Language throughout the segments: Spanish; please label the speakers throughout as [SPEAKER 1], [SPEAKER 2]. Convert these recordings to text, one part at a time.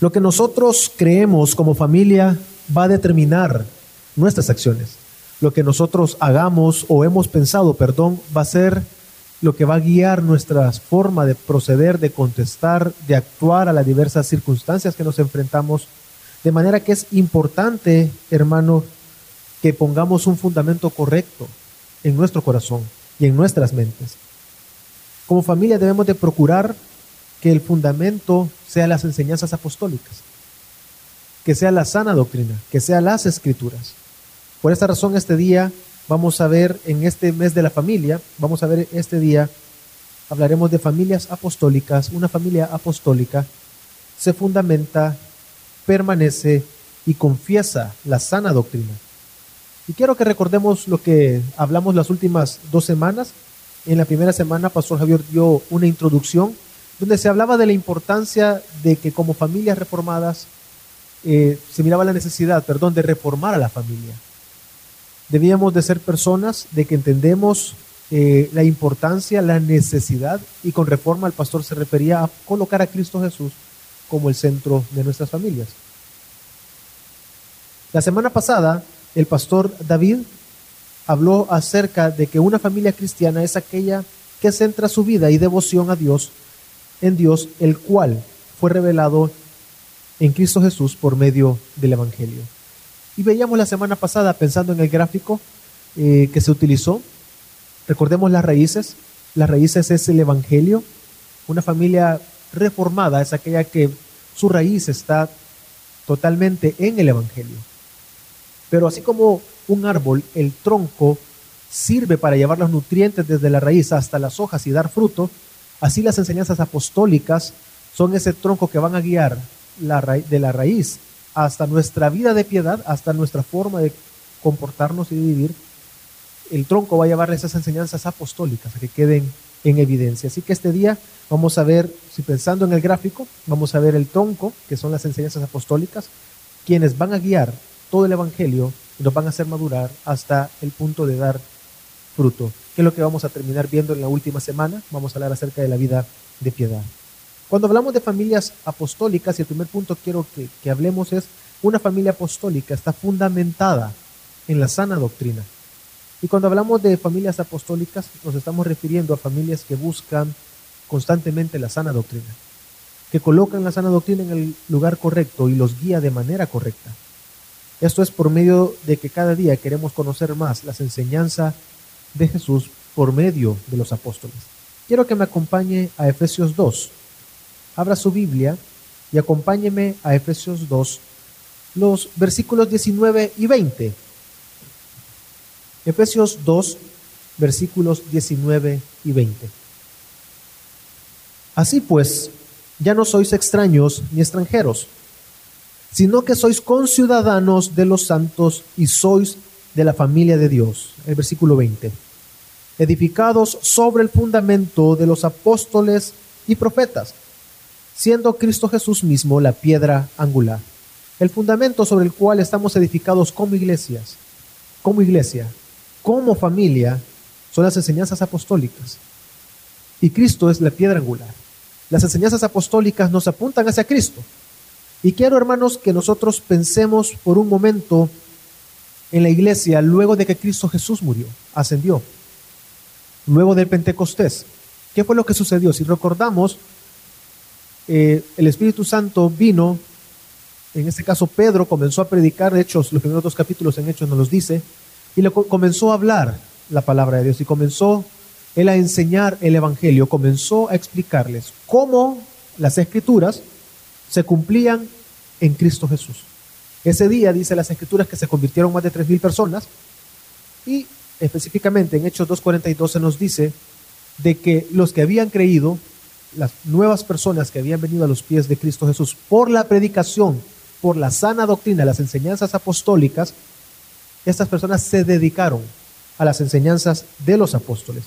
[SPEAKER 1] Lo que nosotros creemos como familia va a determinar nuestras acciones. Lo que nosotros hagamos o hemos pensado, perdón, va a ser lo que va a guiar nuestra forma de proceder, de contestar, de actuar a las diversas circunstancias que nos enfrentamos. De manera que es importante, hermano, que pongamos un fundamento correcto en nuestro corazón y en nuestras mentes. Como familia debemos de procurar que el fundamento sea las enseñanzas apostólicas, que sea la sana doctrina, que sea las escrituras. Por esta razón este día vamos a ver en este mes de la familia, vamos a ver este día, hablaremos de familias apostólicas. Una familia apostólica se fundamenta, permanece y confiesa la sana doctrina. Y quiero que recordemos lo que hablamos las últimas dos semanas. En la primera semana, Pastor Javier dio una introducción donde se hablaba de la importancia de que como familias reformadas eh, se miraba la necesidad, perdón, de reformar a la familia. Debíamos de ser personas de que entendemos eh, la importancia, la necesidad, y con reforma el pastor se refería a colocar a Cristo Jesús como el centro de nuestras familias. La semana pasada, el pastor David habló acerca de que una familia cristiana es aquella que centra su vida y devoción a Dios en Dios, el cual fue revelado en Cristo Jesús por medio del Evangelio. Y veíamos la semana pasada, pensando en el gráfico eh, que se utilizó, recordemos las raíces. Las raíces es el Evangelio. Una familia reformada es aquella que su raíz está totalmente en el Evangelio. Pero así como un árbol, el tronco sirve para llevar los nutrientes desde la raíz hasta las hojas y dar fruto, Así las enseñanzas apostólicas son ese tronco que van a guiar de la raíz hasta nuestra vida de piedad, hasta nuestra forma de comportarnos y de vivir. El tronco va a llevar esas enseñanzas apostólicas que queden en evidencia. Así que este día vamos a ver, si pensando en el gráfico, vamos a ver el tronco, que son las enseñanzas apostólicas, quienes van a guiar todo el Evangelio y nos van a hacer madurar hasta el punto de dar fruto que es lo que vamos a terminar viendo en la última semana. Vamos a hablar acerca de la vida de piedad. Cuando hablamos de familias apostólicas, y el primer punto quiero que, que hablemos es, una familia apostólica está fundamentada en la sana doctrina. Y cuando hablamos de familias apostólicas, nos estamos refiriendo a familias que buscan constantemente la sana doctrina, que colocan la sana doctrina en el lugar correcto y los guía de manera correcta. Esto es por medio de que cada día queremos conocer más las enseñanzas de Jesús por medio de los apóstoles. Quiero que me acompañe a Efesios 2. Abra su Biblia y acompáñeme a Efesios 2, los versículos 19 y 20. Efesios 2, versículos 19 y 20. Así pues, ya no sois extraños ni extranjeros, sino que sois conciudadanos de los santos y sois de la familia de Dios. El versículo 20. Edificados sobre el fundamento de los apóstoles y profetas, siendo Cristo Jesús mismo la piedra angular. El fundamento sobre el cual estamos edificados como iglesias, como iglesia, como familia, son las enseñanzas apostólicas. Y Cristo es la piedra angular. Las enseñanzas apostólicas nos apuntan hacia Cristo. Y quiero, hermanos, que nosotros pensemos por un momento en la iglesia luego de que Cristo Jesús murió, ascendió, luego del Pentecostés. ¿Qué fue lo que sucedió? Si recordamos, eh, el Espíritu Santo vino, en este caso Pedro comenzó a predicar, Hechos, los primeros dos capítulos en Hechos nos los dice, y le comenzó a hablar la palabra de Dios y comenzó él a enseñar el Evangelio, comenzó a explicarles cómo las escrituras se cumplían en Cristo Jesús. Ese día dice las escrituras que se convirtieron más de 3.000 personas y específicamente en Hechos 2.42 se nos dice de que los que habían creído, las nuevas personas que habían venido a los pies de Cristo Jesús por la predicación, por la sana doctrina, las enseñanzas apostólicas, estas personas se dedicaron a las enseñanzas de los apóstoles.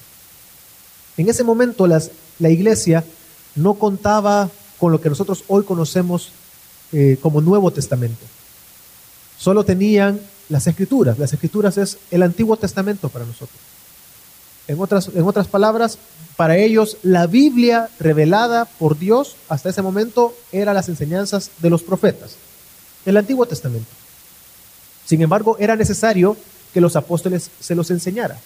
[SPEAKER 1] En ese momento la iglesia no contaba con lo que nosotros hoy conocemos eh, como Nuevo Testamento solo tenían las escrituras. Las escrituras es el Antiguo Testamento para nosotros. En otras, en otras palabras, para ellos la Biblia revelada por Dios hasta ese momento era las enseñanzas de los profetas, el Antiguo Testamento. Sin embargo, era necesario que los apóstoles se los enseñara.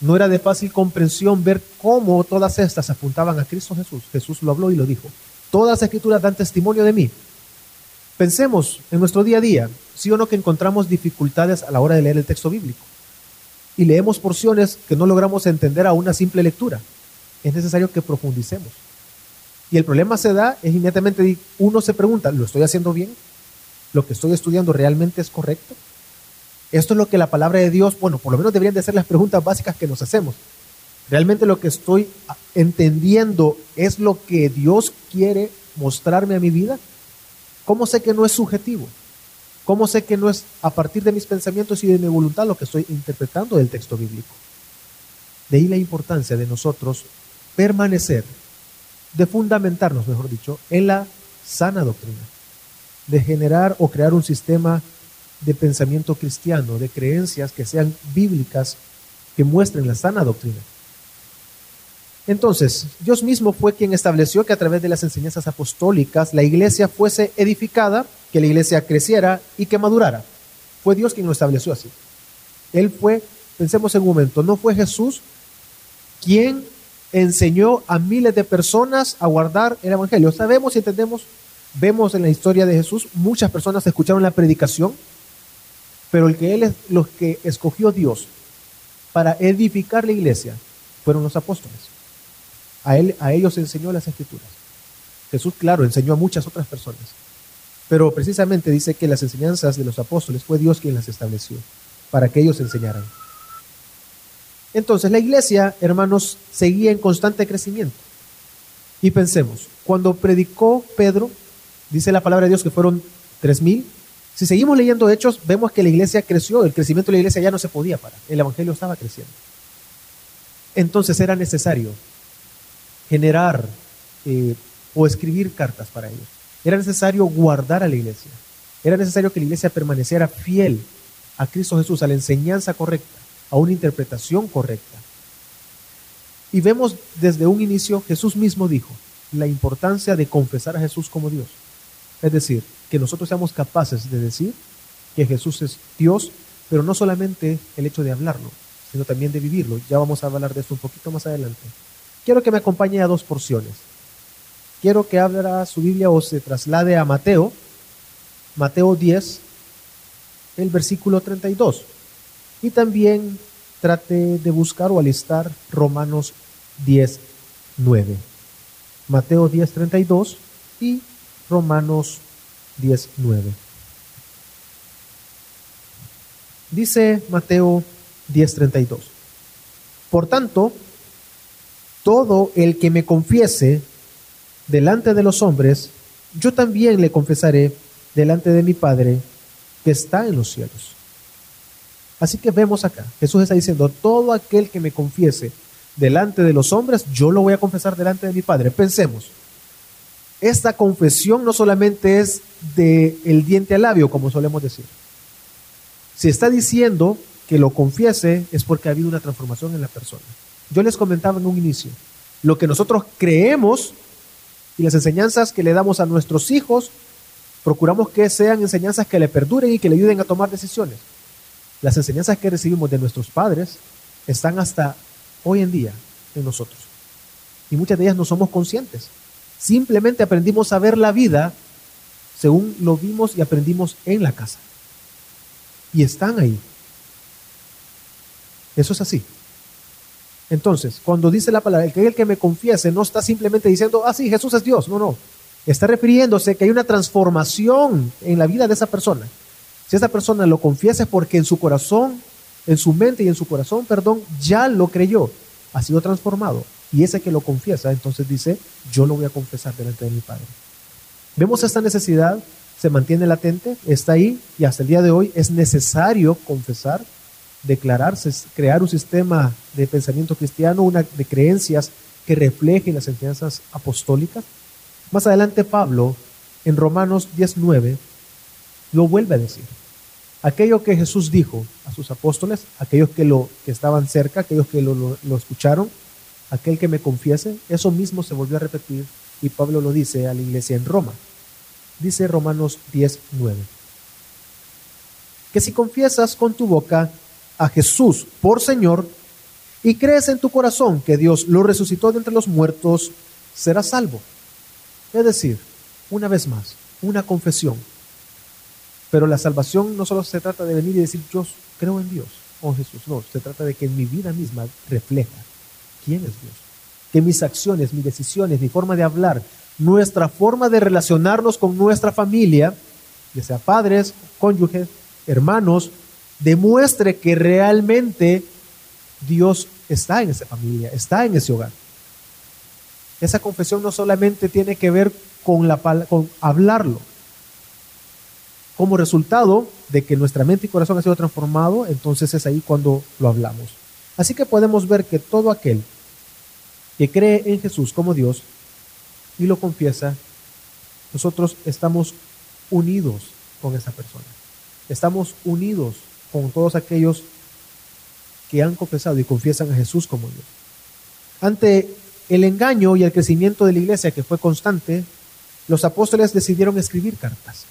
[SPEAKER 1] No era de fácil comprensión ver cómo todas estas apuntaban a Cristo Jesús. Jesús lo habló y lo dijo. Todas las escrituras dan testimonio de mí. Pensemos en nuestro día a día, sí o no que encontramos dificultades a la hora de leer el texto bíblico. Y leemos porciones que no logramos entender a una simple lectura. Es necesario que profundicemos. Y el problema se da, es inmediatamente uno se pregunta, ¿lo estoy haciendo bien? ¿Lo que estoy estudiando realmente es correcto? Esto es lo que la palabra de Dios, bueno, por lo menos deberían de ser las preguntas básicas que nos hacemos. ¿Realmente lo que estoy entendiendo es lo que Dios quiere mostrarme a mi vida? ¿Cómo sé que no es subjetivo? ¿Cómo sé que no es a partir de mis pensamientos y de mi voluntad lo que estoy interpretando del texto bíblico? De ahí la importancia de nosotros permanecer, de fundamentarnos, mejor dicho, en la sana doctrina, de generar o crear un sistema de pensamiento cristiano, de creencias que sean bíblicas, que muestren la sana doctrina. Entonces, Dios mismo fue quien estableció que a través de las enseñanzas apostólicas la iglesia fuese edificada, que la iglesia creciera y que madurara. Fue Dios quien lo estableció así. Él fue, pensemos en un momento, no fue Jesús quien enseñó a miles de personas a guardar el Evangelio. Sabemos y entendemos, vemos en la historia de Jesús, muchas personas escucharon la predicación, pero los que escogió Dios para edificar la iglesia fueron los apóstoles. A, él, a ellos enseñó las escrituras. Jesús, claro, enseñó a muchas otras personas. Pero precisamente dice que las enseñanzas de los apóstoles fue Dios quien las estableció para que ellos enseñaran. Entonces la iglesia, hermanos, seguía en constante crecimiento. Y pensemos, cuando predicó Pedro, dice la palabra de Dios que fueron tres mil. Si seguimos leyendo hechos, vemos que la iglesia creció, el crecimiento de la iglesia ya no se podía parar, el evangelio estaba creciendo. Entonces era necesario generar eh, o escribir cartas para ellos. Era necesario guardar a la iglesia. Era necesario que la iglesia permaneciera fiel a Cristo Jesús, a la enseñanza correcta, a una interpretación correcta. Y vemos desde un inicio, Jesús mismo dijo, la importancia de confesar a Jesús como Dios. Es decir, que nosotros seamos capaces de decir que Jesús es Dios, pero no solamente el hecho de hablarlo, sino también de vivirlo. Ya vamos a hablar de esto un poquito más adelante. Quiero que me acompañe a dos porciones. Quiero que abra su Biblia o se traslade a Mateo, Mateo 10, el versículo 32. Y también trate de buscar o alistar Romanos 10, 9. Mateo 10, 32 y Romanos 10, 9. Dice Mateo 10, 32. Por tanto, todo el que me confiese delante de los hombres, yo también le confesaré delante de mi Padre que está en los cielos. Así que vemos acá, Jesús está diciendo, todo aquel que me confiese delante de los hombres, yo lo voy a confesar delante de mi Padre. Pensemos, esta confesión no solamente es de el diente al labio, como solemos decir. Si está diciendo que lo confiese es porque ha habido una transformación en la persona. Yo les comentaba en un inicio, lo que nosotros creemos y las enseñanzas que le damos a nuestros hijos, procuramos que sean enseñanzas que le perduren y que le ayuden a tomar decisiones. Las enseñanzas que recibimos de nuestros padres están hasta hoy en día en nosotros. Y muchas de ellas no somos conscientes. Simplemente aprendimos a ver la vida según lo vimos y aprendimos en la casa. Y están ahí. Eso es así. Entonces, cuando dice la palabra, el que el que me confiese, no está simplemente diciendo, ah, sí, Jesús es Dios. No, no. Está refiriéndose que hay una transformación en la vida de esa persona. Si esa persona lo confiesa es porque en su corazón, en su mente y en su corazón, perdón, ya lo creyó, ha sido transformado. Y ese que lo confiesa, entonces dice, yo lo voy a confesar delante de mi Padre. Vemos esta necesidad, se mantiene latente, está ahí y hasta el día de hoy es necesario confesar declararse, crear un sistema de pensamiento cristiano, una de creencias que reflejen las enseñanzas apostólicas. Más adelante Pablo, en Romanos 19, lo vuelve a decir. aquello que Jesús dijo a sus apóstoles, aquellos que, lo, que estaban cerca, aquellos que lo, lo, lo escucharon, aquel que me confiese, eso mismo se volvió a repetir y Pablo lo dice a la iglesia en Roma. Dice Romanos 10, 9. Que si confiesas con tu boca a Jesús por Señor y crees en tu corazón que Dios lo resucitó de entre los muertos, serás salvo. Es decir, una vez más, una confesión. Pero la salvación no solo se trata de venir y decir yo creo en Dios o oh Jesús, no, se trata de que mi vida misma refleja quién es Dios. Que mis acciones, mis decisiones, mi forma de hablar, nuestra forma de relacionarnos con nuestra familia, ya sea padres, cónyuges, hermanos, demuestre que realmente Dios está en esa familia, está en ese hogar. Esa confesión no solamente tiene que ver con, la, con hablarlo. Como resultado de que nuestra mente y corazón ha sido transformado, entonces es ahí cuando lo hablamos. Así que podemos ver que todo aquel que cree en Jesús como Dios y lo confiesa, nosotros estamos unidos con esa persona. Estamos unidos con todos aquellos que han confesado y confiesan a Jesús como Dios. Ante el engaño y el crecimiento de la iglesia que fue constante, los apóstoles decidieron escribir cartas.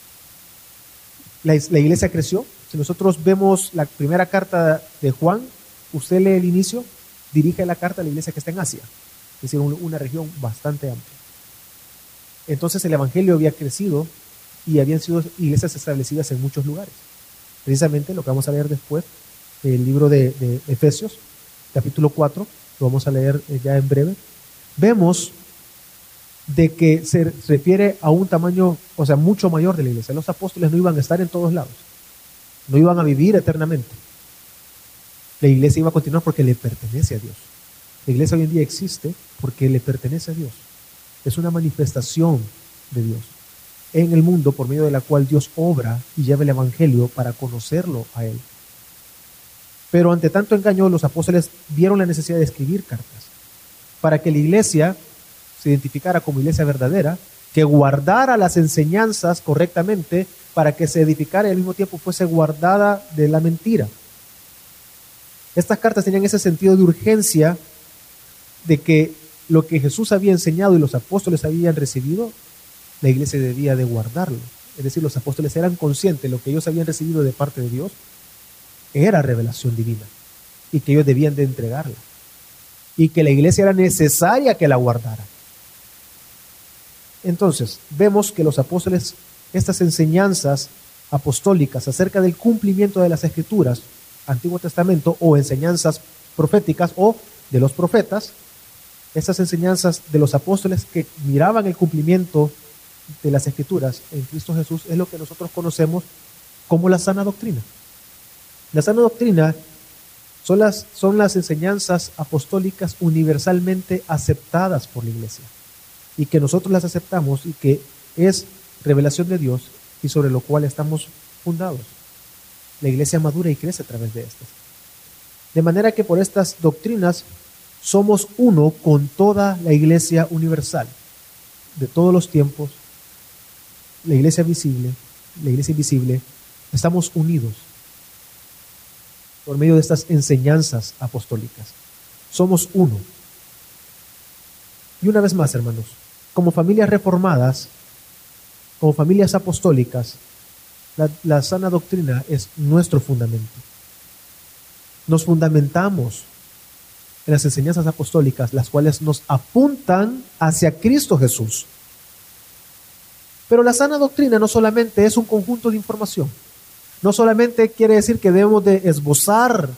[SPEAKER 1] La, iglesia creció. Si nosotros vemos la primera carta de Juan, usted lee el inicio, dirige la carta a la iglesia que está en Asia, es decir, una región bastante amplia. Entonces el Evangelio había crecido y habían sido iglesias establecidas en muchos lugares. Precisamente lo que vamos a leer después, el libro de, de Efesios, capítulo 4, lo vamos a leer eh, ya en breve, vemos de que se refiere a un tamaño, o sea, mucho mayor de la iglesia. Los apóstoles no iban a estar en todos lados, no iban a vivir eternamente. La iglesia iba a continuar porque le pertenece a Dios. La iglesia hoy en día existe porque le pertenece a Dios. Es una manifestación de Dios en el mundo por medio de la cual Dios obra y lleva el Evangelio para conocerlo a Él. Pero ante tanto engaño, los apóstoles vieron la necesidad de escribir cartas para que la iglesia se identificara como iglesia verdadera, que guardara las enseñanzas correctamente para que se edificara y al mismo tiempo fuese guardada de la mentira. Estas cartas tenían ese sentido de urgencia de que lo que Jesús había enseñado y los apóstoles habían recibido, la iglesia debía de guardarlo. Es decir, los apóstoles eran conscientes de lo que ellos habían recibido de parte de Dios era revelación divina y que ellos debían de entregarla y que la iglesia era necesaria que la guardara. Entonces, vemos que los apóstoles, estas enseñanzas apostólicas acerca del cumplimiento de las escrituras, Antiguo Testamento, o enseñanzas proféticas o de los profetas, estas enseñanzas de los apóstoles que miraban el cumplimiento de las escrituras en Cristo Jesús es lo que nosotros conocemos como la sana doctrina. La sana doctrina son las, son las enseñanzas apostólicas universalmente aceptadas por la iglesia y que nosotros las aceptamos y que es revelación de Dios y sobre lo cual estamos fundados. La iglesia madura y crece a través de estas. De manera que por estas doctrinas somos uno con toda la iglesia universal, de todos los tiempos, la iglesia visible, la iglesia invisible, estamos unidos por medio de estas enseñanzas apostólicas. Somos uno. Y una vez más, hermanos, como familias reformadas, como familias apostólicas, la, sana doctrina es nuestro fundamento. Nos fundamentamos en las enseñanzas apostólicas, las cuales nos apuntan hacia Cristo Jesús. Pero la sana doctrina no solamente es un conjunto de información, no solamente quiere decir que debemos de esbozar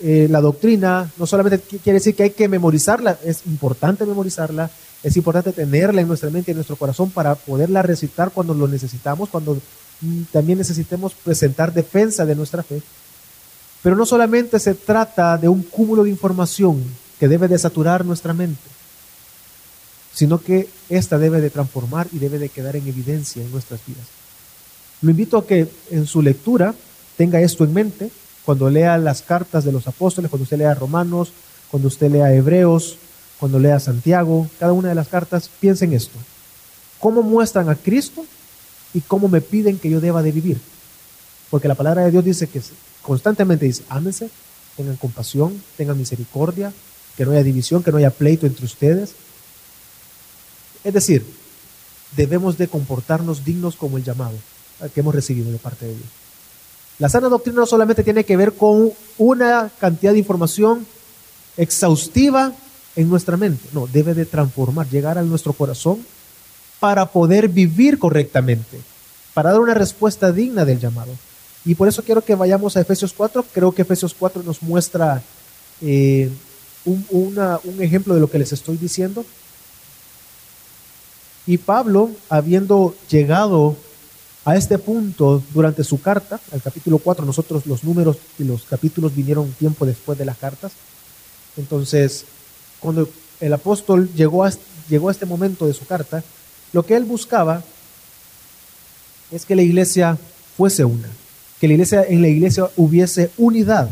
[SPEAKER 1] eh, la doctrina, no solamente quiere decir que hay que memorizarla, es importante memorizarla, es importante tenerla en nuestra mente y en nuestro corazón para poderla recitar cuando lo necesitamos, cuando mm, también necesitemos presentar defensa de nuestra fe. Pero no solamente se trata de un cúmulo de información que debe de saturar nuestra mente, sino que ésta debe de transformar y debe de quedar en evidencia en nuestras vidas. Lo invito a que en su lectura tenga esto en mente, cuando lea las cartas de los apóstoles, cuando usted lea Romanos, cuando usted lea Hebreos, cuando lea Santiago, cada una de las cartas, piense en esto. ¿Cómo muestran a Cristo y cómo me piden que yo deba de vivir? Porque la palabra de Dios dice que constantemente dice, ámense, tengan compasión, tengan misericordia, que no haya división, que no haya pleito entre ustedes. Es decir, debemos de comportarnos dignos como el llamado que hemos recibido de parte de Dios. La sana doctrina no solamente tiene que ver con una cantidad de información exhaustiva en nuestra mente, no, debe de transformar, llegar a nuestro corazón para poder vivir correctamente, para dar una respuesta digna del llamado. Y por eso quiero que vayamos a Efesios 4. Creo que Efesios 4 nos muestra eh, un, un ejemplo de lo que les estoy diciendo. Y Pablo, habiendo llegado a este punto durante su carta, al capítulo 4, nosotros los números y los capítulos vinieron tiempo después de las cartas. Entonces, cuando el apóstol llegó a, llegó a este momento de su carta, lo que él buscaba es que la iglesia fuese una, que la iglesia, en la iglesia hubiese unidad.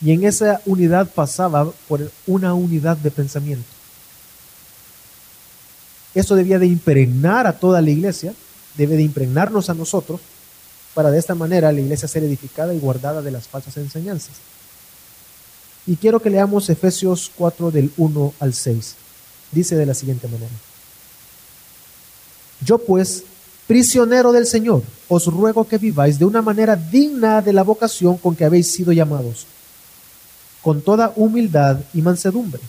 [SPEAKER 1] Y en esa unidad pasaba por una unidad de pensamiento. Eso debía de impregnar a toda la iglesia, debe de impregnarnos a nosotros, para de esta manera la iglesia ser edificada y guardada de las falsas enseñanzas. Y quiero que leamos Efesios 4 del 1 al 6. Dice de la siguiente manera. Yo pues, prisionero del Señor, os ruego que viváis de una manera digna de la vocación con que habéis sido llamados, con toda humildad y mansedumbre,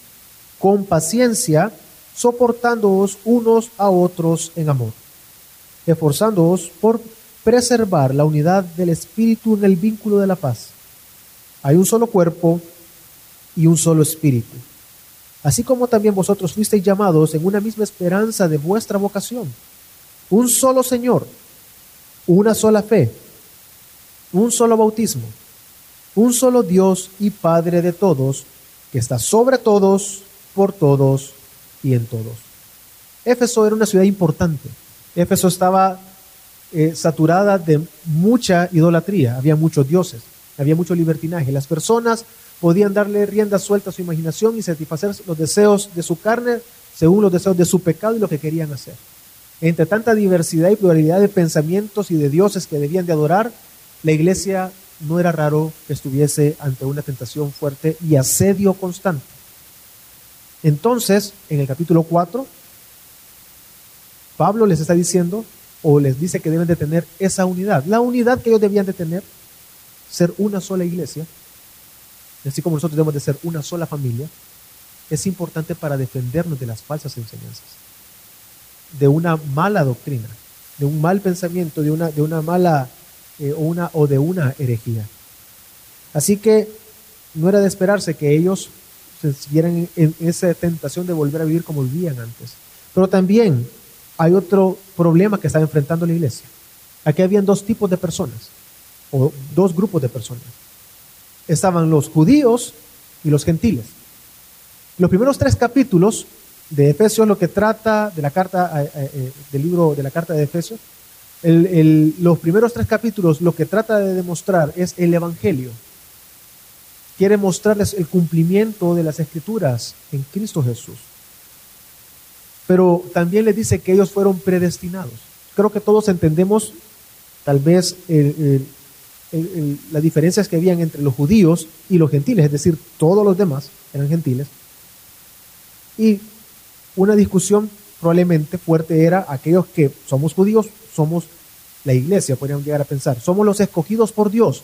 [SPEAKER 1] con paciencia, soportándoos unos a otros en amor, esforzándoos por preservar la unidad del Espíritu en el vínculo de la paz. Hay un solo cuerpo y un solo Espíritu, así como también vosotros fuisteis llamados en una misma esperanza de vuestra vocación un solo Señor, una sola fe, un solo bautismo, un solo Dios y Padre de todos, que está sobre todos, por todos y en todos. Éfeso era una ciudad importante. Éfeso estaba eh, saturada de mucha idolatría, había muchos dioses, había mucho libertinaje. Las personas podían darle rienda suelta a su imaginación y satisfacer los deseos de su carne según los deseos de su pecado y lo que querían hacer. Entre tanta diversidad y pluralidad de pensamientos y de dioses que debían de adorar, la iglesia no era raro que estuviese ante una tentación fuerte y asedio constante. Entonces, en el capítulo 4, Pablo les está diciendo o les dice que deben de tener esa unidad, la unidad que ellos debían de tener, ser una sola iglesia, así como nosotros debemos de ser una sola familia, es importante para defendernos de las falsas enseñanzas de una mala doctrina, de un mal pensamiento, de una, de una mala eh, una, o de una herejía. Así que no era de esperarse que ellos se siguieran en, esa tentación de volver a vivir como vivían antes. Pero también hay otro problema que está enfrentando la iglesia. Aquí habían dos tipos de personas, o dos grupos de personas. Estaban los judíos y los gentiles. Los primeros tres capítulos de Efesios lo que trata de la carta eh, eh, eh, del libro de la carta de Efesios, los primeros tres capítulos lo que trata de demostrar es el Evangelio. Quiere mostrarles el cumplimiento de las escrituras en Cristo Jesús. Pero también les dice que ellos fueron predestinados. Creo que todos entendemos tal vez las diferencias que habían entre los judíos y los gentiles, es decir, todos los demás eran gentiles. Y una discusión probablemente fuerte era aquellos que somos judíos, somos la iglesia, podrían llegar a pensar, somos los escogidos por Dios.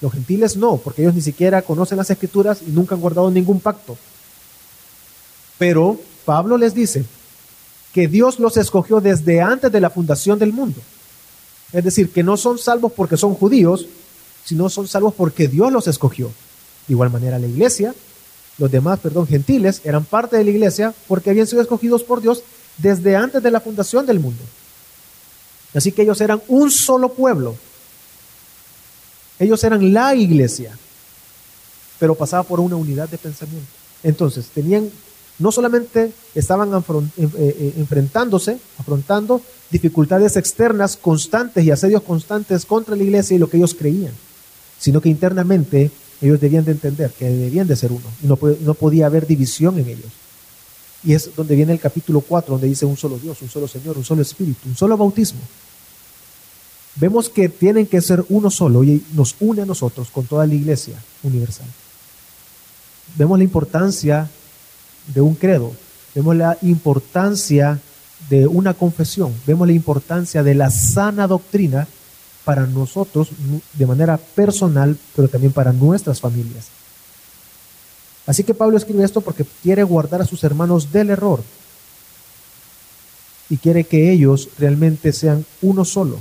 [SPEAKER 1] Los gentiles no, porque ellos ni siquiera conocen las escrituras y nunca han guardado ningún pacto. Pero Pablo les dice que Dios los escogió desde antes de la fundación del mundo. Es decir, que no son salvos porque son judíos, sino son salvos porque Dios los escogió. De igual manera la iglesia los demás, perdón, gentiles, eran parte de la iglesia porque habían sido escogidos por Dios desde antes de la fundación del mundo. Así que ellos eran un solo pueblo. Ellos eran la iglesia, pero pasaba por una unidad de pensamiento. Entonces, tenían, no solamente estaban eh, eh, enfrentándose, afrontando dificultades externas constantes y asedios constantes contra la iglesia y lo que ellos creían, sino que internamente ellos debían de entender que debían de ser uno y no, no podía haber división en ellos. Y es donde viene el capítulo 4, donde dice un solo Dios, un solo Señor, un solo Espíritu, un solo bautismo. Vemos que tienen que ser uno solo y nos une a nosotros con toda la iglesia universal. Vemos la importancia de un credo, vemos la importancia de una confesión, vemos la importancia de la sana doctrina para nosotros de manera personal, pero también para nuestras familias. Así que Pablo escribe esto porque quiere guardar a sus hermanos del error y quiere que ellos realmente sean uno solo.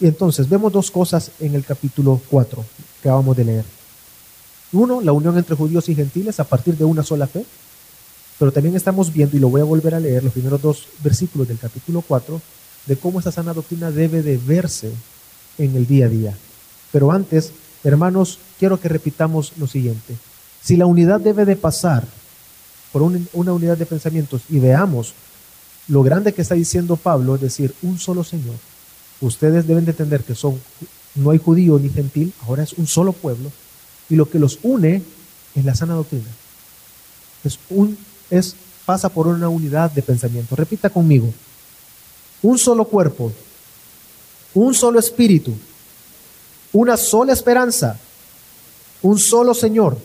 [SPEAKER 1] Y entonces vemos dos cosas en el capítulo 4 que acabamos de leer. Uno, la unión entre judíos y gentiles a partir de una sola fe. Pero también estamos viendo, y lo voy a volver a leer, los primeros dos versículos del capítulo 4, de cómo esta sana doctrina debe de verse en el día a día. Pero antes, hermanos, quiero que repitamos lo siguiente. Si la unidad debe de pasar por una unidad de pensamientos y veamos lo grande que está diciendo Pablo, es decir, un solo Señor, ustedes deben de entender que son, no hay judío ni gentil, ahora es un solo pueblo, y lo que los une es la sana doctrina. Es un, es, pasa por una unidad de pensamiento. Repita conmigo, un solo cuerpo, un solo espíritu, una sola esperanza, un solo Señor,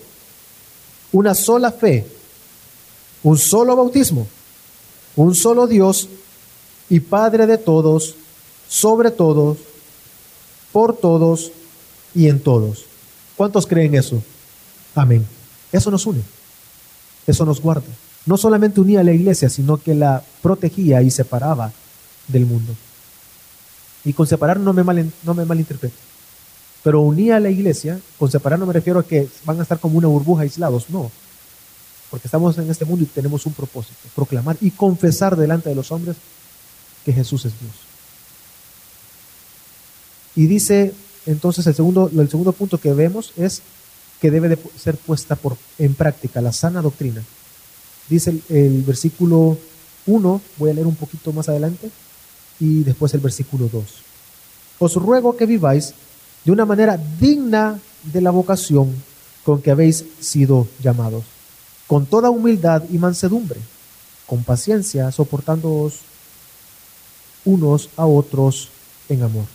[SPEAKER 1] una sola fe, un solo bautismo, un solo Dios y Padre de todos, sobre todos, por todos y en todos. ¿Cuántos creen eso? Amén. Eso nos une, eso nos guarda. No solamente unía a la iglesia, sino que la protegía y separaba del mundo. Y con separar no me, mal, no me malinterprete. Pero unía a la iglesia, con separar no me refiero a que van a estar como una burbuja aislados, no. Porque estamos en este mundo y tenemos un propósito, proclamar y confesar delante de los hombres que Jesús es Dios. Y dice entonces el segundo, el segundo punto que vemos es que debe de ser puesta en práctica la sana doctrina. Dice el, el versículo 1, voy a leer un poquito más adelante, y después el versículo 2. Os ruego que viváis de una manera digna de la vocación con que habéis sido llamados, con toda humildad y mansedumbre, con paciencia, soportándoos unos a otros en amor.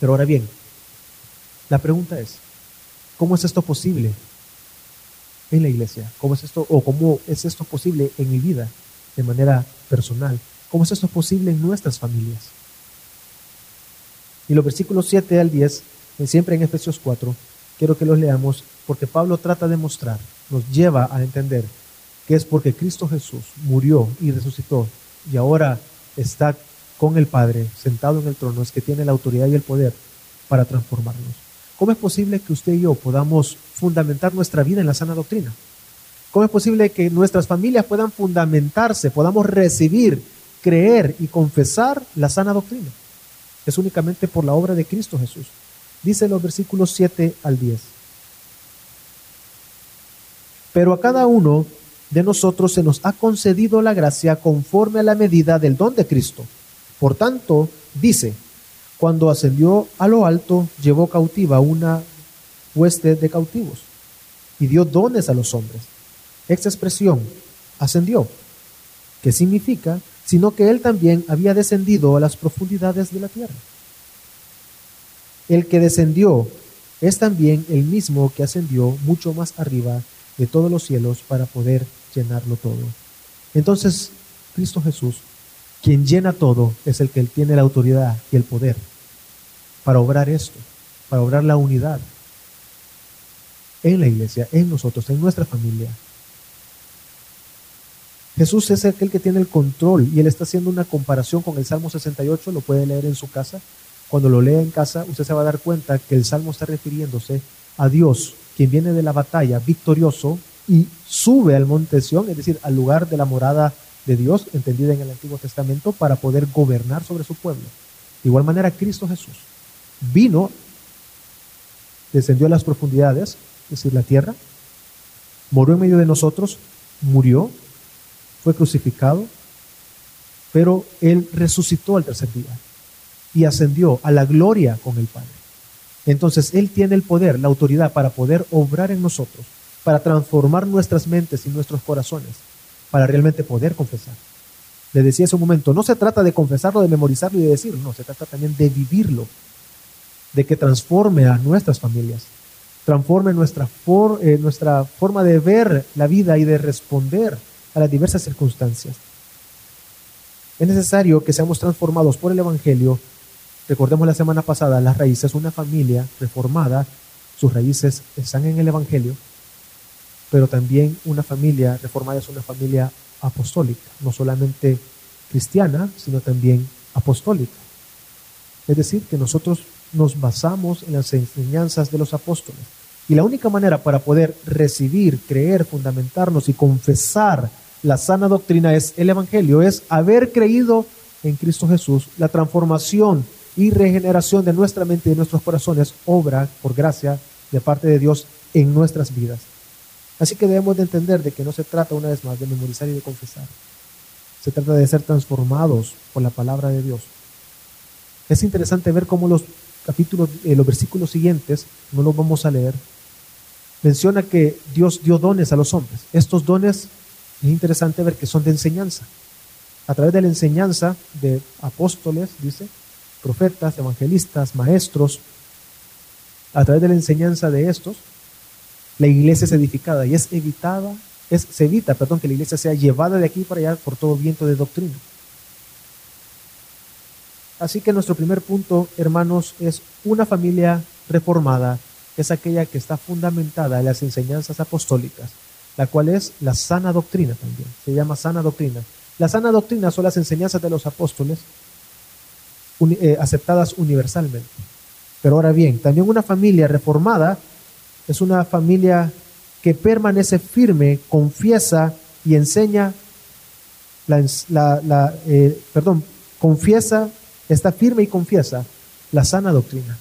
[SPEAKER 1] Pero ahora bien, la pregunta es, ¿cómo es esto posible en la iglesia? ¿Cómo es esto o cómo es esto posible en mi vida de manera personal? ¿Cómo es esto posible en nuestras familias? Y los versículos 7 al 10, siempre en Efesios 4, quiero que los leamos porque Pablo trata de mostrar, nos lleva a entender que es porque Cristo Jesús murió y resucitó y ahora está con el Padre sentado en el trono, es que tiene la autoridad y el poder para transformarnos. ¿Cómo es posible que usted y yo podamos fundamentar nuestra vida en la sana doctrina? ¿Cómo es posible que nuestras familias puedan fundamentarse, podamos recibir creer y confesar la sana doctrina. Es únicamente por la obra de Cristo Jesús. Dice los versículos 7 al 10. Pero a cada uno de nosotros se nos ha concedido la gracia conforme a la medida del don de Cristo. Por tanto, dice, cuando ascendió a lo alto, llevó cautiva una hueste de cautivos y dio dones a los hombres. Esta expresión, ascendió, que significa sino que él también había descendido a las profundidades de la tierra. El que descendió es también el mismo que ascendió mucho más arriba de todos los cielos para poder llenarlo todo. Entonces, Cristo Jesús, quien llena todo, es el que tiene la autoridad y el poder para obrar esto, para obrar la unidad en la iglesia, en nosotros, en nuestra familia, Jesús es aquel que tiene el control y él está haciendo una comparación con el Salmo 68, lo puede leer en su casa. Cuando lo lea en casa, usted se va a dar cuenta que el Salmo está refiriéndose a Dios, quien viene de la batalla victorioso y sube al monte Sión, es decir, al lugar de la morada de Dios, entendida en el Antiguo Testamento, para poder gobernar sobre su pueblo. De igual manera, Cristo Jesús vino, descendió a las profundidades, es decir, la tierra, murió en medio de nosotros, murió, fue crucificado, pero Él resucitó al tercer día y ascendió a la gloria con el Padre. Entonces Él tiene el poder, la autoridad para poder obrar en nosotros, para transformar nuestras mentes y nuestros corazones, para realmente poder confesar. le decía hace un momento, no se trata de confesarlo, de memorizarlo y de decirlo, no, se trata también de vivirlo, de que transforme a nuestras familias, transforme nuestra, eh, nuestra forma de ver la vida y de responder a las diversas circunstancias. Es necesario que seamos transformados por el Evangelio. Recordemos la semana pasada, las raíces, una familia reformada, sus raíces están en el Evangelio, pero también una familia reformada es una familia apostólica, no solamente cristiana, sino también apostólica. Es decir, que nosotros nos basamos en las enseñanzas de los apóstoles. Y la única manera para poder recibir, creer, fundamentarnos y confesar la sana doctrina es el Evangelio, es haber creído en Cristo Jesús, la transformación y regeneración de nuestra mente y de nuestros corazones obra por gracia de parte de Dios en nuestras vidas. Así que debemos de entender de que no se trata una vez más de memorizar y de confesar. Se trata de ser transformados por la palabra de Dios. Es interesante ver cómo los capítulos, eh, los versículos siguientes, no los vamos a leer, menciona que Dios dio dones a los hombres. Estos dones es interesante ver que son de enseñanza. A través de la enseñanza de apóstoles, dice, profetas, evangelistas, maestros, a través de la enseñanza de estos, la iglesia es edificada y es evitada, es, se evita, perdón, que la iglesia sea llevada de aquí para allá por todo viento de doctrina. Así que nuestro primer punto, hermanos, es una familia reformada, es aquella que está fundamentada en las enseñanzas apostólicas, la cual es la sana doctrina también, se llama sana doctrina. La sana doctrina son las enseñanzas de los apóstoles eh, aceptadas universalmente. Pero ahora bien, también una familia reformada es una familia que permanece firme, confiesa y enseña, la, eh, perdón, confiesa, está firme y confiesa la sana doctrina.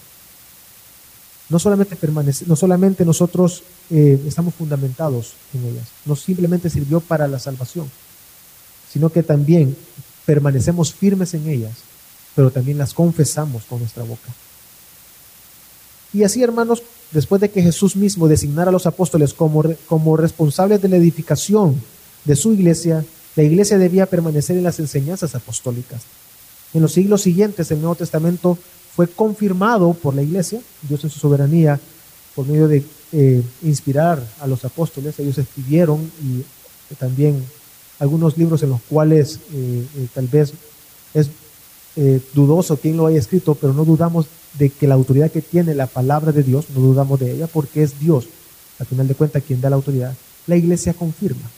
[SPEAKER 1] No solamente, permanece, no solamente nosotros eh, estamos fundamentados en ellas, no simplemente sirvió para la salvación, sino que también permanecemos firmes en ellas, pero también las confesamos con nuestra boca. Y así, hermanos, después de que Jesús mismo designara a los apóstoles como, como responsables de la edificación de su iglesia, la iglesia debía permanecer en las enseñanzas apostólicas. En los siglos siguientes, el Nuevo Testamento fue confirmado por la iglesia, Dios en su soberanía, por medio de eh, inspirar a los apóstoles. Ellos escribieron y también algunos libros en los cuales eh, eh, tal vez es dudoso quién lo haya escrito, pero no dudamos de que la autoridad que tiene la palabra de Dios, no dudamos de ella, porque es Dios, al final de cuentas, quien da la autoridad, la iglesia confirma.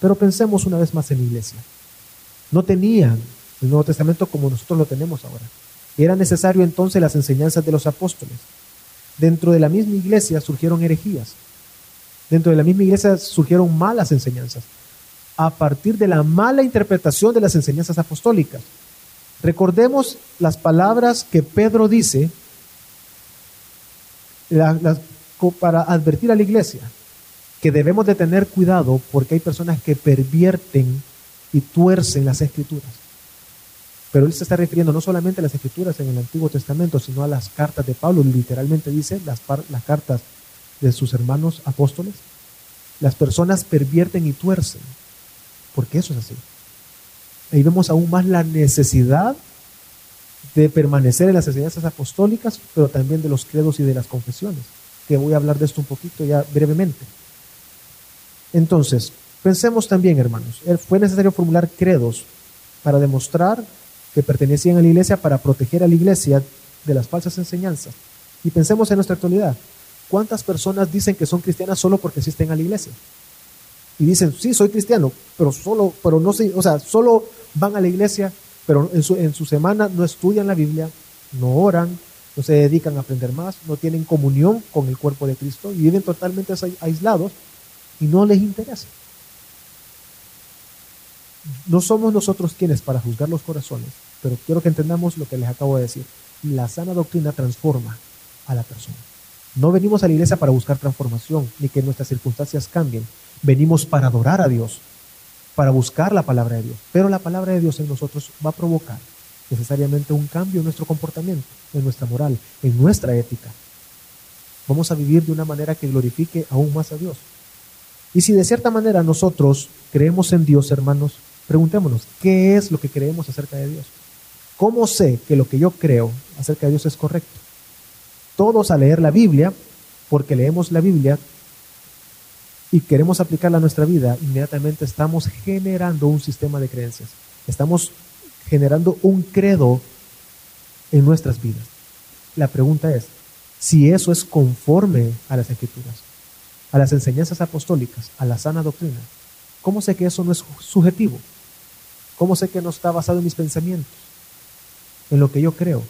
[SPEAKER 1] Pero pensemos una vez más en la iglesia. No tenían el Nuevo Testamento como nosotros lo tenemos ahora. Era necesario entonces las enseñanzas de los apóstoles. Dentro de la misma iglesia surgieron herejías. Dentro de la misma iglesia surgieron malas enseñanzas. A partir de la mala interpretación de las enseñanzas apostólicas. Recordemos las palabras que Pedro dice para advertir a la iglesia que debemos de tener cuidado porque hay personas que pervierten y tuercen las escrituras. Pero él se está refiriendo no solamente a las escrituras en el Antiguo Testamento, sino a las cartas de Pablo. Literalmente dice las, cartas de sus hermanos apóstoles. Las personas pervierten y tuercen, porque eso es así. Ahí vemos aún más la necesidad de permanecer en las enseñanzas apostólicas, pero también de los credos y de las confesiones, que voy a hablar de esto un poquito ya brevemente. Entonces, pensemos también, hermanos, fue necesario formular credos para demostrar que pertenecían a la iglesia, para proteger a la iglesia de las falsas enseñanzas. Y pensemos en nuestra actualidad. ¿Cuántas personas dicen que son cristianas solo porque asisten a la iglesia? Y dicen, sí, soy cristiano, pero solo, pero no sé, o sea, solo van a la iglesia pero en su, en su semana no estudian la Biblia, no oran, no se dedican a aprender más, no tienen comunión con el cuerpo de Cristo y viven totalmente aislados y no les interesa. No somos nosotros quienes para juzgar los corazones, pero quiero que entendamos lo que les acabo de decir. La sana doctrina transforma a la persona. No venimos a la iglesia para buscar transformación, ni que nuestras circunstancias cambien. Venimos para adorar a Dios, para buscar la palabra de Dios. Pero la palabra de Dios en nosotros va a provocar necesariamente un cambio en nuestro comportamiento, en nuestra moral, en nuestra ética. Vamos a vivir de una manera que glorifique aún más a Dios. Y si de cierta manera nosotros creemos en Dios, hermanos, preguntémonos, ¿qué es lo que creemos acerca de Dios? ¿Cómo sé que lo que yo creo acerca de Dios es correcto? Todos a leer la Biblia, porque leemos la Biblia y queremos aplicarla a nuestra vida, inmediatamente estamos generando un sistema de creencias. Estamos generando un credo en nuestras vidas. La pregunta es, si eso es conforme a las escrituras, a las enseñanzas apostólicas, a la sana doctrina, ¿cómo sé que eso no es subjetivo? ¿Cómo sé que no está basado en mis pensamientos? En lo que yo creo.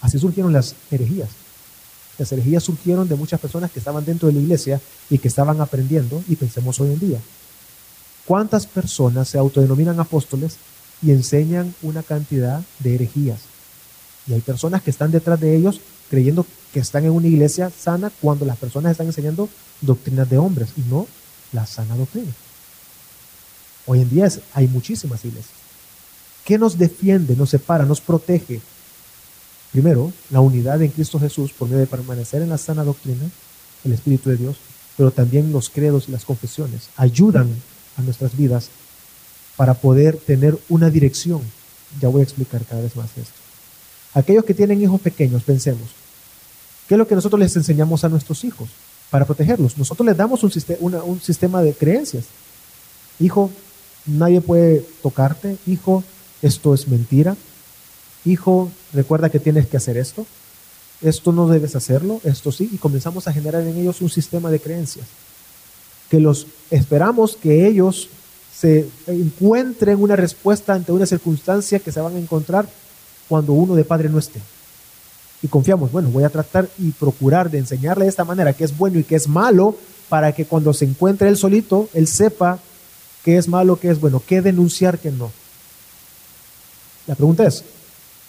[SPEAKER 1] Así surgieron las herejías. Las herejías surgieron de muchas personas que estaban dentro de la iglesia y que estaban aprendiendo y pensemos hoy en día. ¿Cuántas personas se autodenominan apóstoles y enseñan una cantidad de herejías? Y hay personas que están detrás de ellos creyendo que están en una iglesia sana cuando las personas están enseñando doctrinas de hombres y no la sana doctrina. Hoy en día hay muchísimas iglesias. ¿Qué nos defiende, nos separa, nos protege? Primero, la unidad en Cristo Jesús por medio de permanecer en la sana doctrina, el Espíritu de Dios, pero también los credos y las confesiones ayudan a nuestras vidas para poder tener una dirección. Ya voy a explicar cada vez más esto. Aquellos que tienen hijos pequeños, pensemos, ¿qué es lo que nosotros les enseñamos a nuestros hijos para protegerlos? Nosotros les damos un, un sistema de creencias. Hijo, nadie puede tocarte. Hijo, esto es mentira. Hijo, recuerda que tienes que hacer esto. Esto no debes hacerlo, esto sí. Y comenzamos a generar en ellos un sistema de creencias. Que los esperamos que ellos se encuentren una respuesta ante una circunstancia que se van a encontrar cuando uno de padre no esté. Y confiamos, bueno, voy a tratar y procurar de enseñarle de esta manera que es bueno y que es malo, para que cuando se encuentre él solito, él sepa qué es malo, qué es bueno, qué denunciar, qué no. La pregunta es,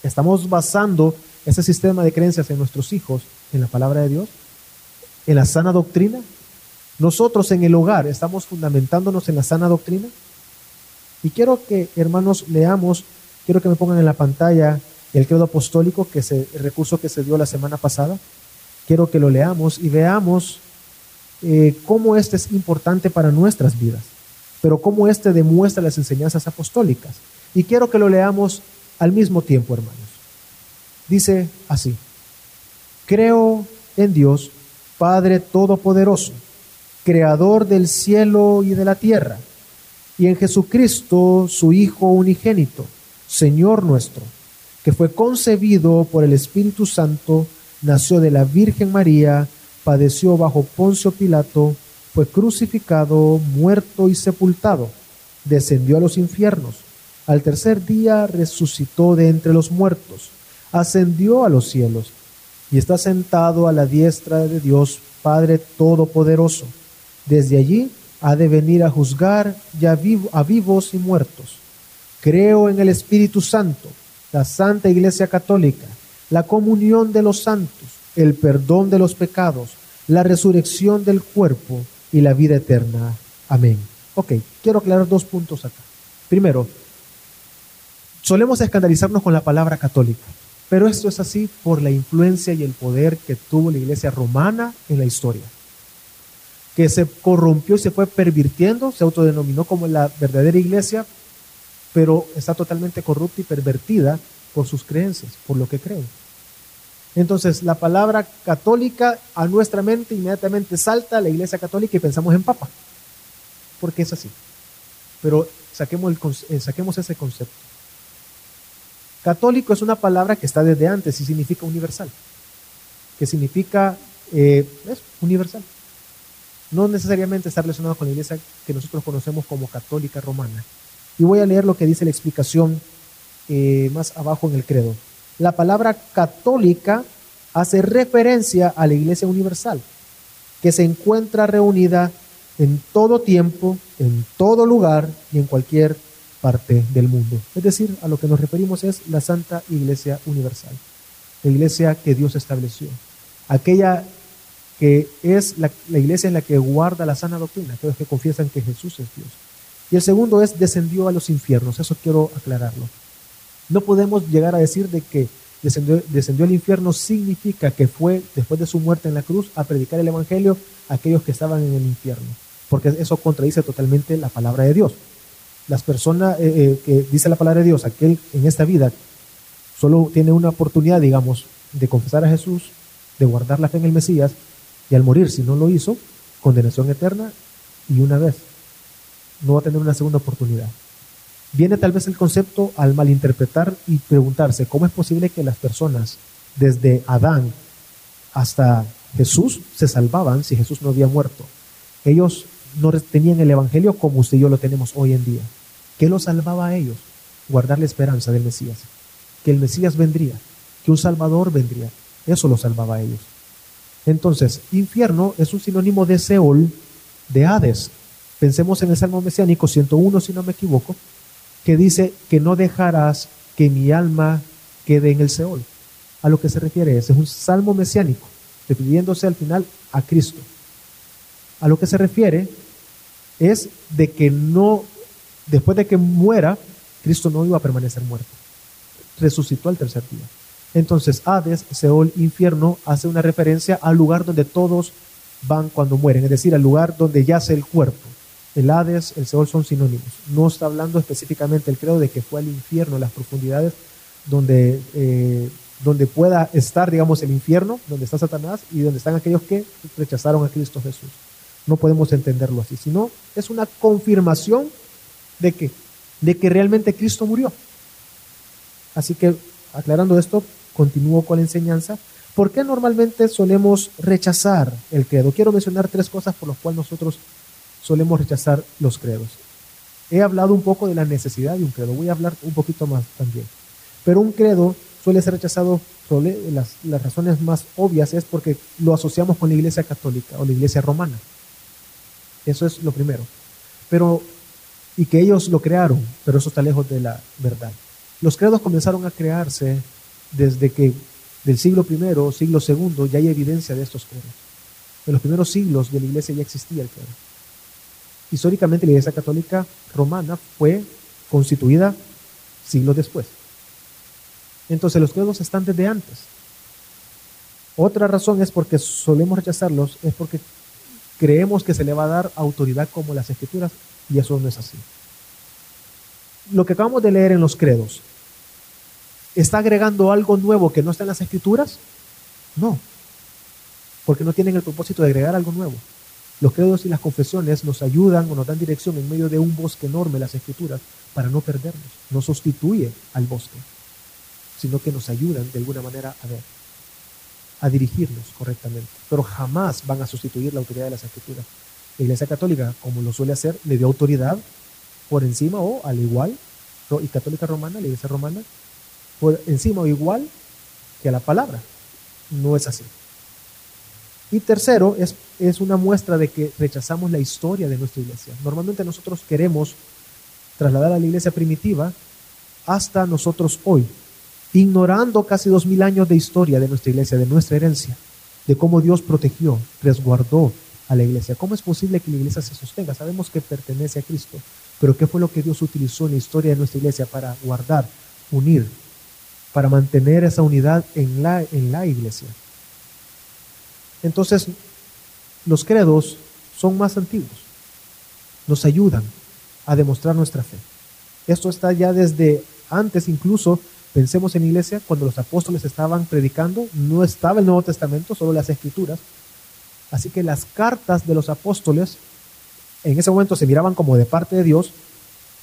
[SPEAKER 1] ¿estamos basando ese sistema de creencias en nuestros hijos en la palabra de Dios? ¿En la sana doctrina? ¿Nosotros en el hogar estamos fundamentándonos en la sana doctrina? Y quiero que, hermanos, leamos, quiero que me pongan en la pantalla el credo apostólico, que es el recurso que se dio la semana pasada. Quiero que lo leamos y veamos eh, cómo este es importante para nuestras vidas, pero cómo este demuestra las enseñanzas apostólicas. Y quiero que lo leamos al mismo tiempo, hermanos. Dice así, creo en Dios, Padre Todopoderoso, Creador del cielo y de la tierra, y en Jesucristo, su Hijo unigénito, Señor nuestro, que fue concebido por el Espíritu Santo, nació de la Virgen María, padeció bajo Poncio Pilato, fue crucificado, muerto y sepultado, descendió a los infiernos al tercer día resucitó de entre los muertos, ascendió a los cielos y está sentado a la diestra de Dios Padre Todopoderoso. Desde allí ha de venir a juzgar ya a vivos y muertos. Creo en el Espíritu Santo, la Santa Iglesia Católica, la comunión de los santos, el perdón de los pecados, la resurrección del cuerpo y la vida eterna. Amén. Ok, quiero aclarar dos puntos acá. Primero, Solemos escandalizarnos con la palabra católica, pero esto es así por la influencia y el poder que tuvo la iglesia romana en la historia, que se corrompió y se fue pervirtiendo, se autodenominó como la verdadera iglesia, pero está totalmente corrupta y pervertida por sus creencias, por lo que creen. Entonces, la palabra católica a nuestra mente inmediatamente salta a la iglesia católica y pensamos en papa, porque es así. Pero saquemos, eh, saquemos ese concepto. Católico es una palabra que está desde antes y significa universal, que significa eh, universal. No necesariamente está relacionado con la iglesia que nosotros conocemos como católica romana. Y voy a leer lo que dice la explicación eh, más abajo en el credo. La palabra católica hace referencia a la iglesia universal, que se encuentra reunida en todo tiempo, en todo lugar y en cualquier parte del mundo. Es decir, a lo que nos referimos es la Santa Iglesia Universal, la iglesia que Dios estableció, aquella que es la, iglesia en la que guarda la sana doctrina, aquellos que confiesan que Jesús es Dios. Y el segundo es descendió a los infiernos, eso quiero aclararlo. No podemos llegar a decir de que descendió, descendió al infierno significa que fue después de su muerte en la cruz a predicar el Evangelio a aquellos que estaban en el infierno, porque eso contradice totalmente la palabra de Dios. Las personas, eh, eh, que dice la palabra de Dios, aquel en esta vida solo tiene una oportunidad, digamos, de confesar a Jesús, de guardar la fe en el Mesías, y al morir, si no lo hizo, condenación eterna y una vez. No va a tener una segunda oportunidad. Viene tal vez el concepto al malinterpretar y preguntarse cómo es posible que las personas desde Adán hasta Jesús se salvaban si Jesús no había muerto. Ellos no tenían el Evangelio como usted y yo lo tenemos hoy en día. ¿Qué los salvaba a ellos? Guardar la esperanza del Mesías. Que el Mesías vendría, que un Salvador vendría. Eso los salvaba a ellos. Entonces, infierno es un sinónimo de Seol, de Hades. Pensemos en el Salmo Mesiánico 101, si no me equivoco, que dice que no dejarás que mi alma quede en el Seol. A lo que se refiere es, es un salmo mesiánico, refiriéndose al final a Cristo. A lo que se refiere es de que no, después de que muera, Cristo no iba a permanecer muerto. Resucitó al tercer día. Entonces, Hades, Seol, infierno, hace una referencia al lugar donde todos van cuando mueren, es decir, al lugar donde yace el cuerpo. El Hades, el Seol son sinónimos. No está hablando específicamente el credo de que fue al infierno, las profundidades donde, eh, donde pueda estar, digamos, el infierno, donde está Satanás y donde están aquellos que rechazaron a Cristo Jesús. No podemos entenderlo así, sino es una confirmación de que, de que realmente Cristo murió. Así que, aclarando esto, continúo con la enseñanza. ¿Por qué normalmente solemos rechazar el credo? Quiero mencionar tres cosas por las cuales nosotros solemos rechazar los credos. He hablado un poco de la necesidad de un credo, voy a hablar un poquito más también. Pero un credo suele ser rechazado, las, las razones más obvias es porque lo asociamos con la iglesia católica o la iglesia romana. Eso es lo primero. Pero, y que ellos lo crearon, pero eso está lejos de la verdad. Los credos comenzaron a crearse desde que del siglo I, siglo II, ya hay evidencia de estos credos. En los primeros siglos de la iglesia ya existía el credo. Históricamente la iglesia católica romana fue constituida siglos después. Entonces los credos están desde antes. Otra razón es porque solemos rechazarlos, es porque creemos que se le va a dar autoridad como las escrituras y eso no es así. Lo que acabamos de leer en los credos, ¿está agregando algo nuevo que no está en las escrituras? No, porque no tienen el propósito de agregar algo nuevo. Los credos y las confesiones nos ayudan o nos dan dirección en medio de un bosque enorme, las escrituras, para no perdernos. No sustituye al bosque, sino que nos ayudan de alguna manera a ver a dirigirnos correctamente, pero jamás van a sustituir la autoridad de las escrituras. La Iglesia Católica, como lo suele hacer, le dio autoridad por encima o al igual, y Católica Romana, la Iglesia Romana, por encima o igual que a la palabra. No es así. Y tercero, es, es una muestra de que rechazamos la historia de nuestra iglesia. Normalmente nosotros queremos trasladar a la iglesia primitiva hasta nosotros hoy, ignorando casi dos mil años de historia de nuestra iglesia, de nuestra herencia, de cómo Dios protegió, resguardó a la iglesia. ¿Cómo es posible que la iglesia se sostenga? Sabemos que pertenece a Cristo, pero ¿qué fue lo que Dios utilizó en la historia de nuestra iglesia para guardar, unir, para mantener esa unidad en la, en la iglesia? Entonces, los credos son más antiguos, nos ayudan a demostrar nuestra fe. Esto está ya desde antes incluso Pensemos en iglesia, cuando los apóstoles estaban predicando, no estaba el Nuevo Testamento, solo las escrituras. Así que las cartas de los apóstoles en ese momento se miraban como de parte de Dios,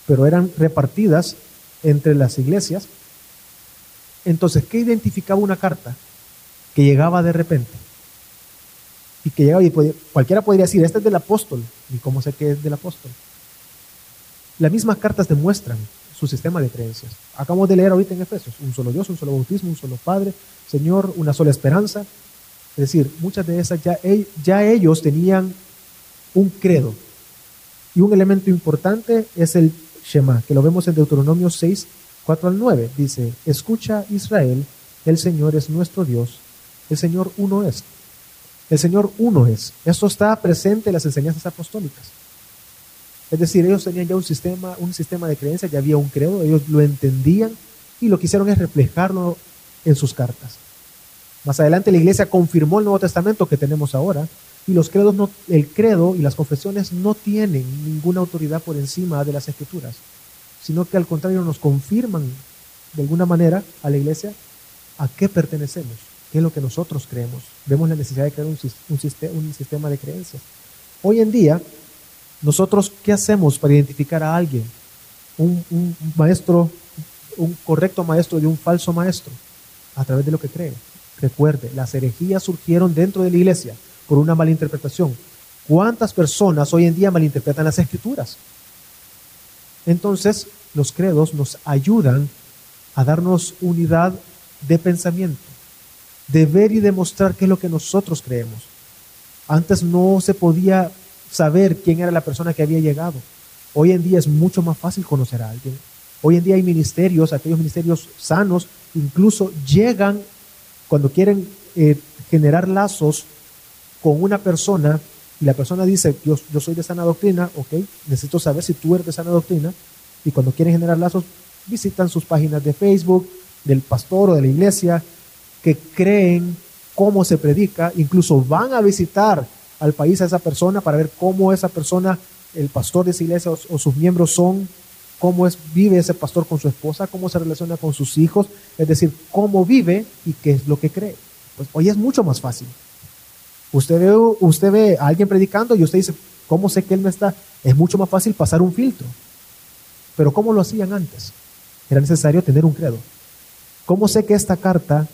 [SPEAKER 1] pero eran repartidas entre las iglesias. Entonces, ¿qué identificaba una carta? Que llegaba de repente. Y que llegaba y cualquiera podría decir, este es del apóstol. ¿Y cómo sé que es del apóstol? Las mismas cartas demuestran su sistema de creencias. Acabamos de leer ahorita en Efesios, un solo Dios, un solo bautismo, un solo Padre, Señor, una sola esperanza. Es decir, muchas de esas ya, ya ellos tenían un credo. Y un elemento importante es el Shema, que lo vemos en Deuteronomio 6, 4 al 9. Dice, escucha Israel, el Señor es nuestro Dios, el Señor uno es. El Señor uno es. Esto está presente en las enseñanzas apostólicas. Es decir, ellos tenían ya un sistema, un sistema de creencias, ya había un credo, ellos lo entendían y lo que hicieron es reflejarlo en sus cartas. Más adelante la iglesia confirmó el Nuevo Testamento que tenemos ahora, Y los credos no, el credo y las confesiones no tienen ninguna autoridad por encima de las escrituras, sino que al contrario nos confirman de alguna manera a la iglesia a qué pertenecemos, qué es lo que nosotros creemos. Vemos la necesidad de crear un, un sistema de creencias. Hoy en día, nosotros, ¿qué hacemos para identificar a alguien? Un, maestro, un correcto maestro de un falso maestro, a través de lo que cree. Recuerde, las herejías surgieron dentro de la iglesia por una mala interpretación. ¿Cuántas personas hoy en día malinterpretan las escrituras? Entonces, los credos nos ayudan a darnos unidad de pensamiento, de ver y demostrar qué es lo que nosotros creemos. Antes no se podía saber quién era la persona que había llegado. Hoy en día es mucho más fácil conocer a alguien. Hoy en día hay ministerios, aquellos ministerios sanos, incluso llegan cuando quieren eh, generar lazos con una persona y la persona dice, yo, yo soy de sana doctrina, ok, necesito saber si tú eres de sana doctrina, y cuando quieren generar lazos, visitan sus páginas de Facebook, del pastor o de la iglesia, que creen cómo se predica, incluso van a visitar al país a esa persona para ver cómo esa persona, el pastor de esa iglesia o, sus miembros son, cómo es, vive ese pastor con su esposa, cómo se relaciona con sus hijos, es decir, cómo vive y qué es lo que cree. Pues hoy es mucho más fácil. Usted ve, usted ve a alguien predicando y usted dice, ¿cómo sé que él no está? Es mucho más fácil pasar un filtro. Pero ¿cómo lo hacían antes? Era necesario tener un credo. ¿Cómo sé que esta carta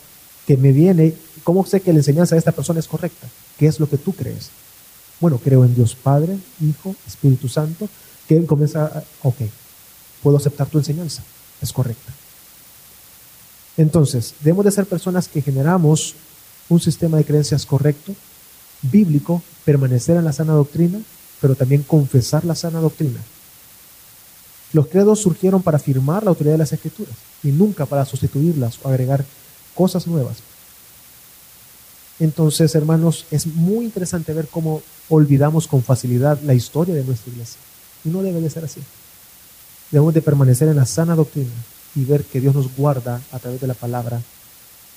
[SPEAKER 1] que me viene, cómo sé que la enseñanza de esta persona es correcta? ¿Qué es lo que tú crees? Bueno, creo en Dios Padre, Hijo, Espíritu Santo, que él comienza, ok, puedo aceptar tu enseñanza, es correcta. Entonces, debemos de ser personas que generamos un sistema de creencias correcto, bíblico, permanecer en la sana doctrina, pero también confesar la sana doctrina. Los credos surgieron para afirmar la autoridad de las escrituras y nunca para sustituirlas o agregar cosas nuevas. Entonces, hermanos, es muy interesante ver cómo olvidamos con facilidad la historia de nuestra iglesia. Y no debe de ser así. Debemos de permanecer en la sana doctrina y ver que Dios nos guarda a través de la palabra,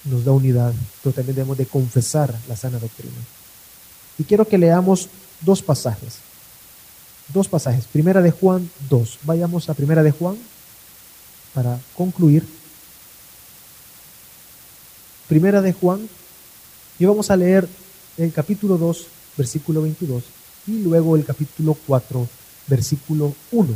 [SPEAKER 1] nos da unidad, pero también debemos de confesar la sana doctrina. Y quiero que leamos dos pasajes. Dos pasajes. Primera de Juan 2. Vayamos a Primera de Juan para concluir. Primera de Juan y vamos a leer el capítulo 2, versículo 22, y luego el capítulo 4, versículo 1.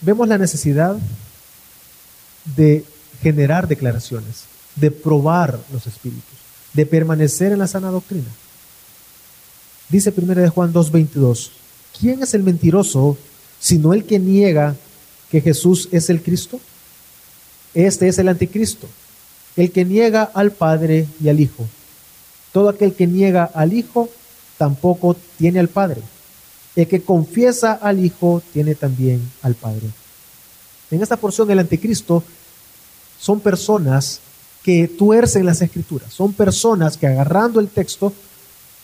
[SPEAKER 1] Vemos la necesidad de generar declaraciones, de probar los espíritus, de permanecer en la sana doctrina. Dice 1 de Juan 2:22, ¿quién es el mentiroso sino el que niega que Jesús es el Cristo? Este es el anticristo, el que niega al Padre y al Hijo. Todo aquel que niega al Hijo tampoco tiene al Padre. El que confiesa al Hijo tiene también al Padre. En esta porción del anticristo son personas que tuercen las escrituras, son personas que agarrando el texto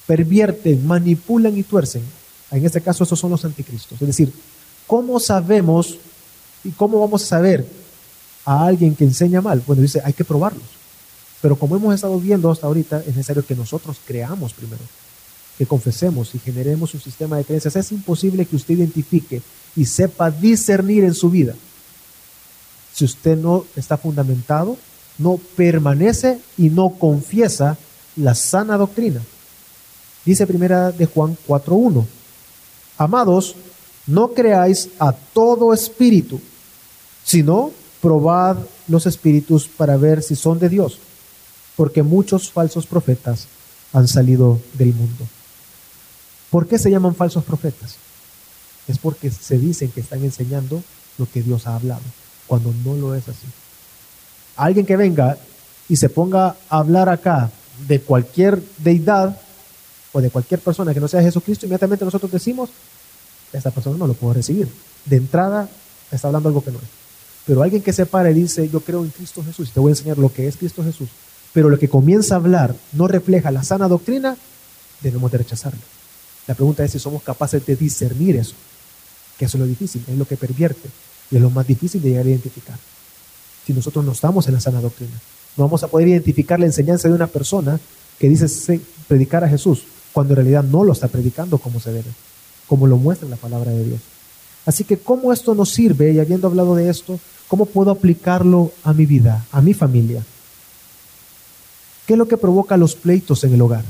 [SPEAKER 1] pervierten, manipulan y tuercen. En este caso esos son los anticristos. Es decir, ¿cómo sabemos ¿Y cómo vamos a saber a alguien que enseña mal? Bueno, dice, hay que probarlos. Pero como hemos estado viendo hasta ahorita, es necesario que nosotros creamos primero, que confesemos y generemos un sistema de creencias. Es imposible que usted identifique y sepa discernir en su vida. Si usted no está fundamentado, no permanece y no confiesa la sana doctrina. Dice primera de Juan 4.1. Amados, no creáis a todo espíritu, sino probad los espíritus para ver si son de Dios, porque muchos falsos profetas han salido del mundo. ¿Por qué se llaman falsos profetas? Es porque se dicen que están enseñando lo que Dios ha hablado, cuando no lo es así. Alguien que venga y se ponga a hablar acá de cualquier deidad o de cualquier persona que no sea Jesucristo, inmediatamente nosotros decimos, esta persona no lo puedo recibir. De entrada está hablando algo que no es. Pero alguien que se para y dice, yo creo en Cristo Jesús, y te voy a enseñar lo que es Cristo Jesús, pero lo que comienza a hablar no refleja la sana doctrina, debemos de rechazarlo. La pregunta es si somos capaces de discernir eso, que eso es lo difícil, es lo que pervierte y es lo más difícil de llegar a identificar. si nosotros no estamos en la sana doctrina. No vamos a poder identificar la enseñanza de una persona que dice predicar a Jesús, cuando en realidad no lo está predicando como se debe, como lo muestra la palabra de Dios. Así que, ¿cómo esto nos sirve? Y habiendo hablado de esto, ¿cómo puedo aplicarlo a mi vida, a mi familia? ¿Qué es lo que provoca los pleitos en el hogar?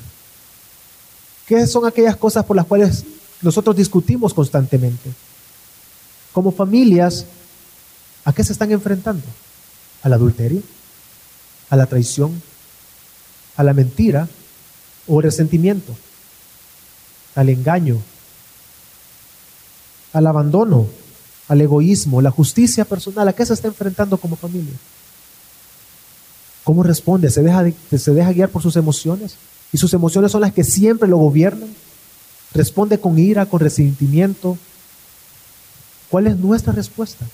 [SPEAKER 1] ¿Qué son aquellas cosas por las cuales nosotros discutimos constantemente? Como familias, ¿a qué se están enfrentando? ¿Al adulterio? ¿A la traición? ¿A la mentira? ¿O resentimiento? ¿Al engaño? ¿Al abandono? ¿Al egoísmo? ¿La justicia personal? ¿A qué se está enfrentando como familia? ¿Cómo responde? ¿Se deja, ¿Se deja guiar por sus emociones? ¿Y sus emociones son las que siempre lo gobiernan? ¿Responde con ira, con resentimiento? ¿Cuál es nuestra respuesta?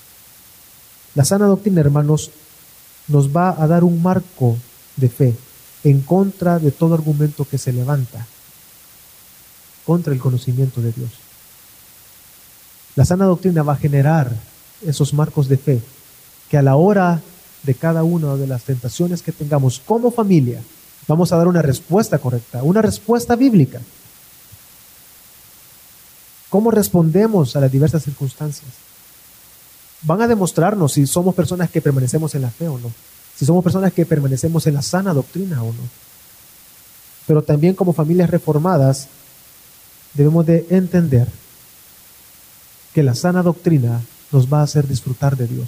[SPEAKER 1] La sana doctrina, hermanos, nos va a dar un marco de fe en contra de todo argumento que se levanta contra el conocimiento de Dios. La sana doctrina va a generar esos marcos de fe que a la hora de cada una de las tentaciones que tengamos como familia, vamos a dar una respuesta correcta, una respuesta bíblica. ¿Cómo respondemos a las diversas circunstancias? Van a demostrarnos si somos personas que permanecemos en la fe o no, si somos personas que permanecemos en la sana doctrina o no. Pero también como familias reformadas debemos de entender que la sana doctrina nos va a hacer disfrutar de Dios.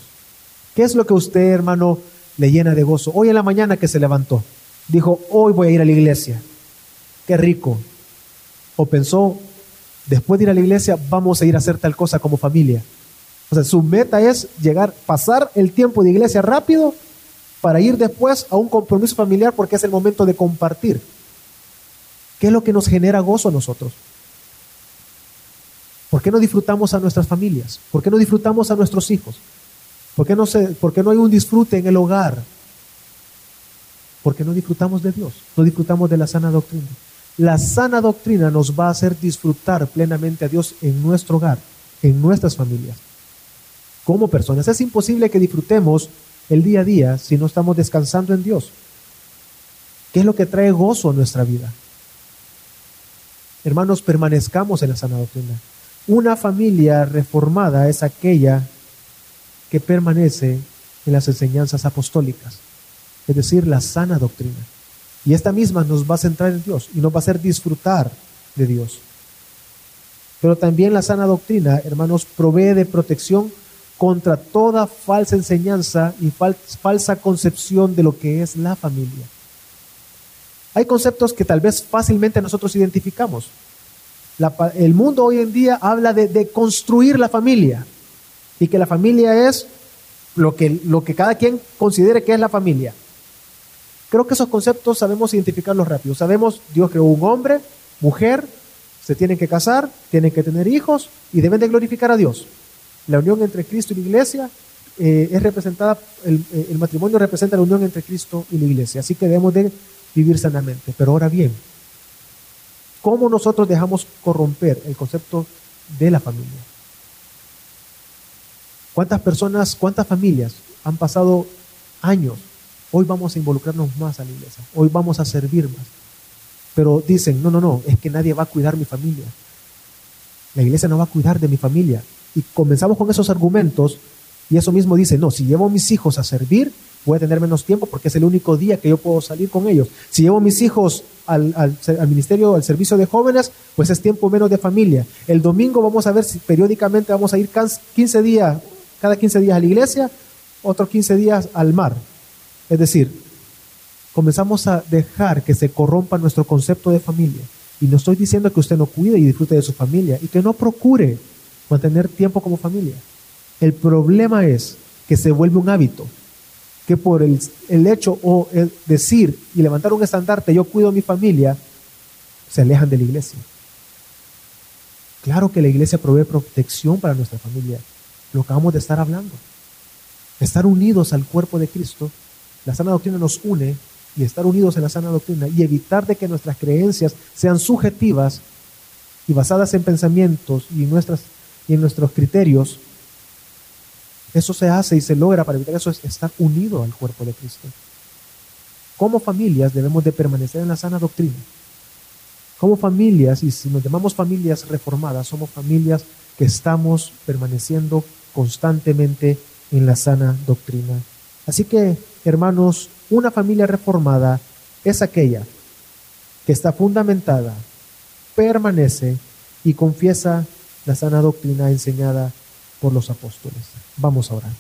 [SPEAKER 1] ¿Qué es lo que usted, hermano, le llena de gozo? Hoy en la mañana que se levantó, dijo, hoy voy a ir a la iglesia. Qué rico. O pensó, después de ir a la iglesia, vamos a ir a hacer tal cosa como familia. O sea, su meta es llegar, pasar el tiempo de iglesia rápido para ir después a un compromiso familiar porque es el momento de compartir. ¿Qué es lo que nos genera gozo a nosotros? ¿Por qué no disfrutamos a nuestras familias? ¿Por qué no disfrutamos a nuestros hijos? ¿Por qué no, no hay un disfrute en el hogar? Porque no disfrutamos de Dios, no disfrutamos de la sana doctrina. La sana doctrina nos va a hacer disfrutar plenamente a Dios en nuestro hogar, en nuestras familias, como personas. Es imposible que disfrutemos el día a día si no estamos descansando en Dios. ¿Qué es lo que trae gozo a nuestra vida? Hermanos, permanezcamos en la sana doctrina. Una familia reformada es aquella que permanece en las enseñanzas apostólicas, es decir, la sana doctrina. Y esta misma nos va a centrar en Dios y nos va a hacer disfrutar de Dios. Pero también la sana doctrina, hermanos, provee de protección contra toda falsa enseñanza y falsa concepción de lo que es la familia. Hay conceptos que tal vez fácilmente nosotros identificamos. El mundo hoy en día habla de, construir la familia y que la familia es lo que, lo que cada quien considere que es la familia. Creo que esos conceptos sabemos identificarlos rápido. Sabemos, Dios creó un hombre, mujer, se tienen que casar, tienen que tener hijos y deben de glorificar a Dios. La unión entre Cristo y la iglesia eh, es representada, el, eh, el matrimonio representa la unión entre Cristo y la iglesia. Así que debemos de vivir sanamente. Pero ahora bien, ¿cómo nosotros dejamos corromper el concepto de la familia? ¿Cuántas personas, cuántas familias han pasado años? Hoy vamos a involucrarnos más a la iglesia, hoy vamos a servir más. Pero dicen, no, no, no, es que nadie va a cuidar mi familia. La iglesia no va a cuidar de mi familia. Y comenzamos con esos argumentos y eso mismo dice, no, si llevo mis hijos a servir, voy a tener menos tiempo porque es el único día que yo puedo salir con ellos. Si llevo mis hijos al, al, ministerio, al servicio de jóvenes, pues es tiempo menos de familia. El domingo vamos a ver si periódicamente vamos a ir 15 días cada 15 días a la iglesia, otros 15 días al mar. Es decir, comenzamos a dejar que se corrompa nuestro concepto de familia. Y no estoy diciendo que usted no cuide y disfrute de su familia y que no procure mantener tiempo como familia. El problema es que se vuelve un hábito, que por el, el hecho o el decir y levantar un estandarte, yo cuido a mi familia, se alejan de la iglesia. Claro que la iglesia provee protección para nuestra familia, lo acabamos de estar hablando. Estar unidos al cuerpo de Cristo, la sana doctrina nos une y estar unidos en la sana doctrina y evitar de que nuestras creencias sean subjetivas y basadas en pensamientos y, nuestras, y en nuestros criterios, Eso se hace y se logra para evitar eso es estar unido al cuerpo de Cristo. Como familias debemos de permanecer en la sana doctrina. Como familias, y si nos llamamos familias reformadas, somos familias que estamos permaneciendo constantemente en la sana doctrina. Así que, hermanos, una familia reformada es aquella que está fundamentada, permanece y confiesa la sana doctrina enseñada por los apóstoles. Vamos a orar.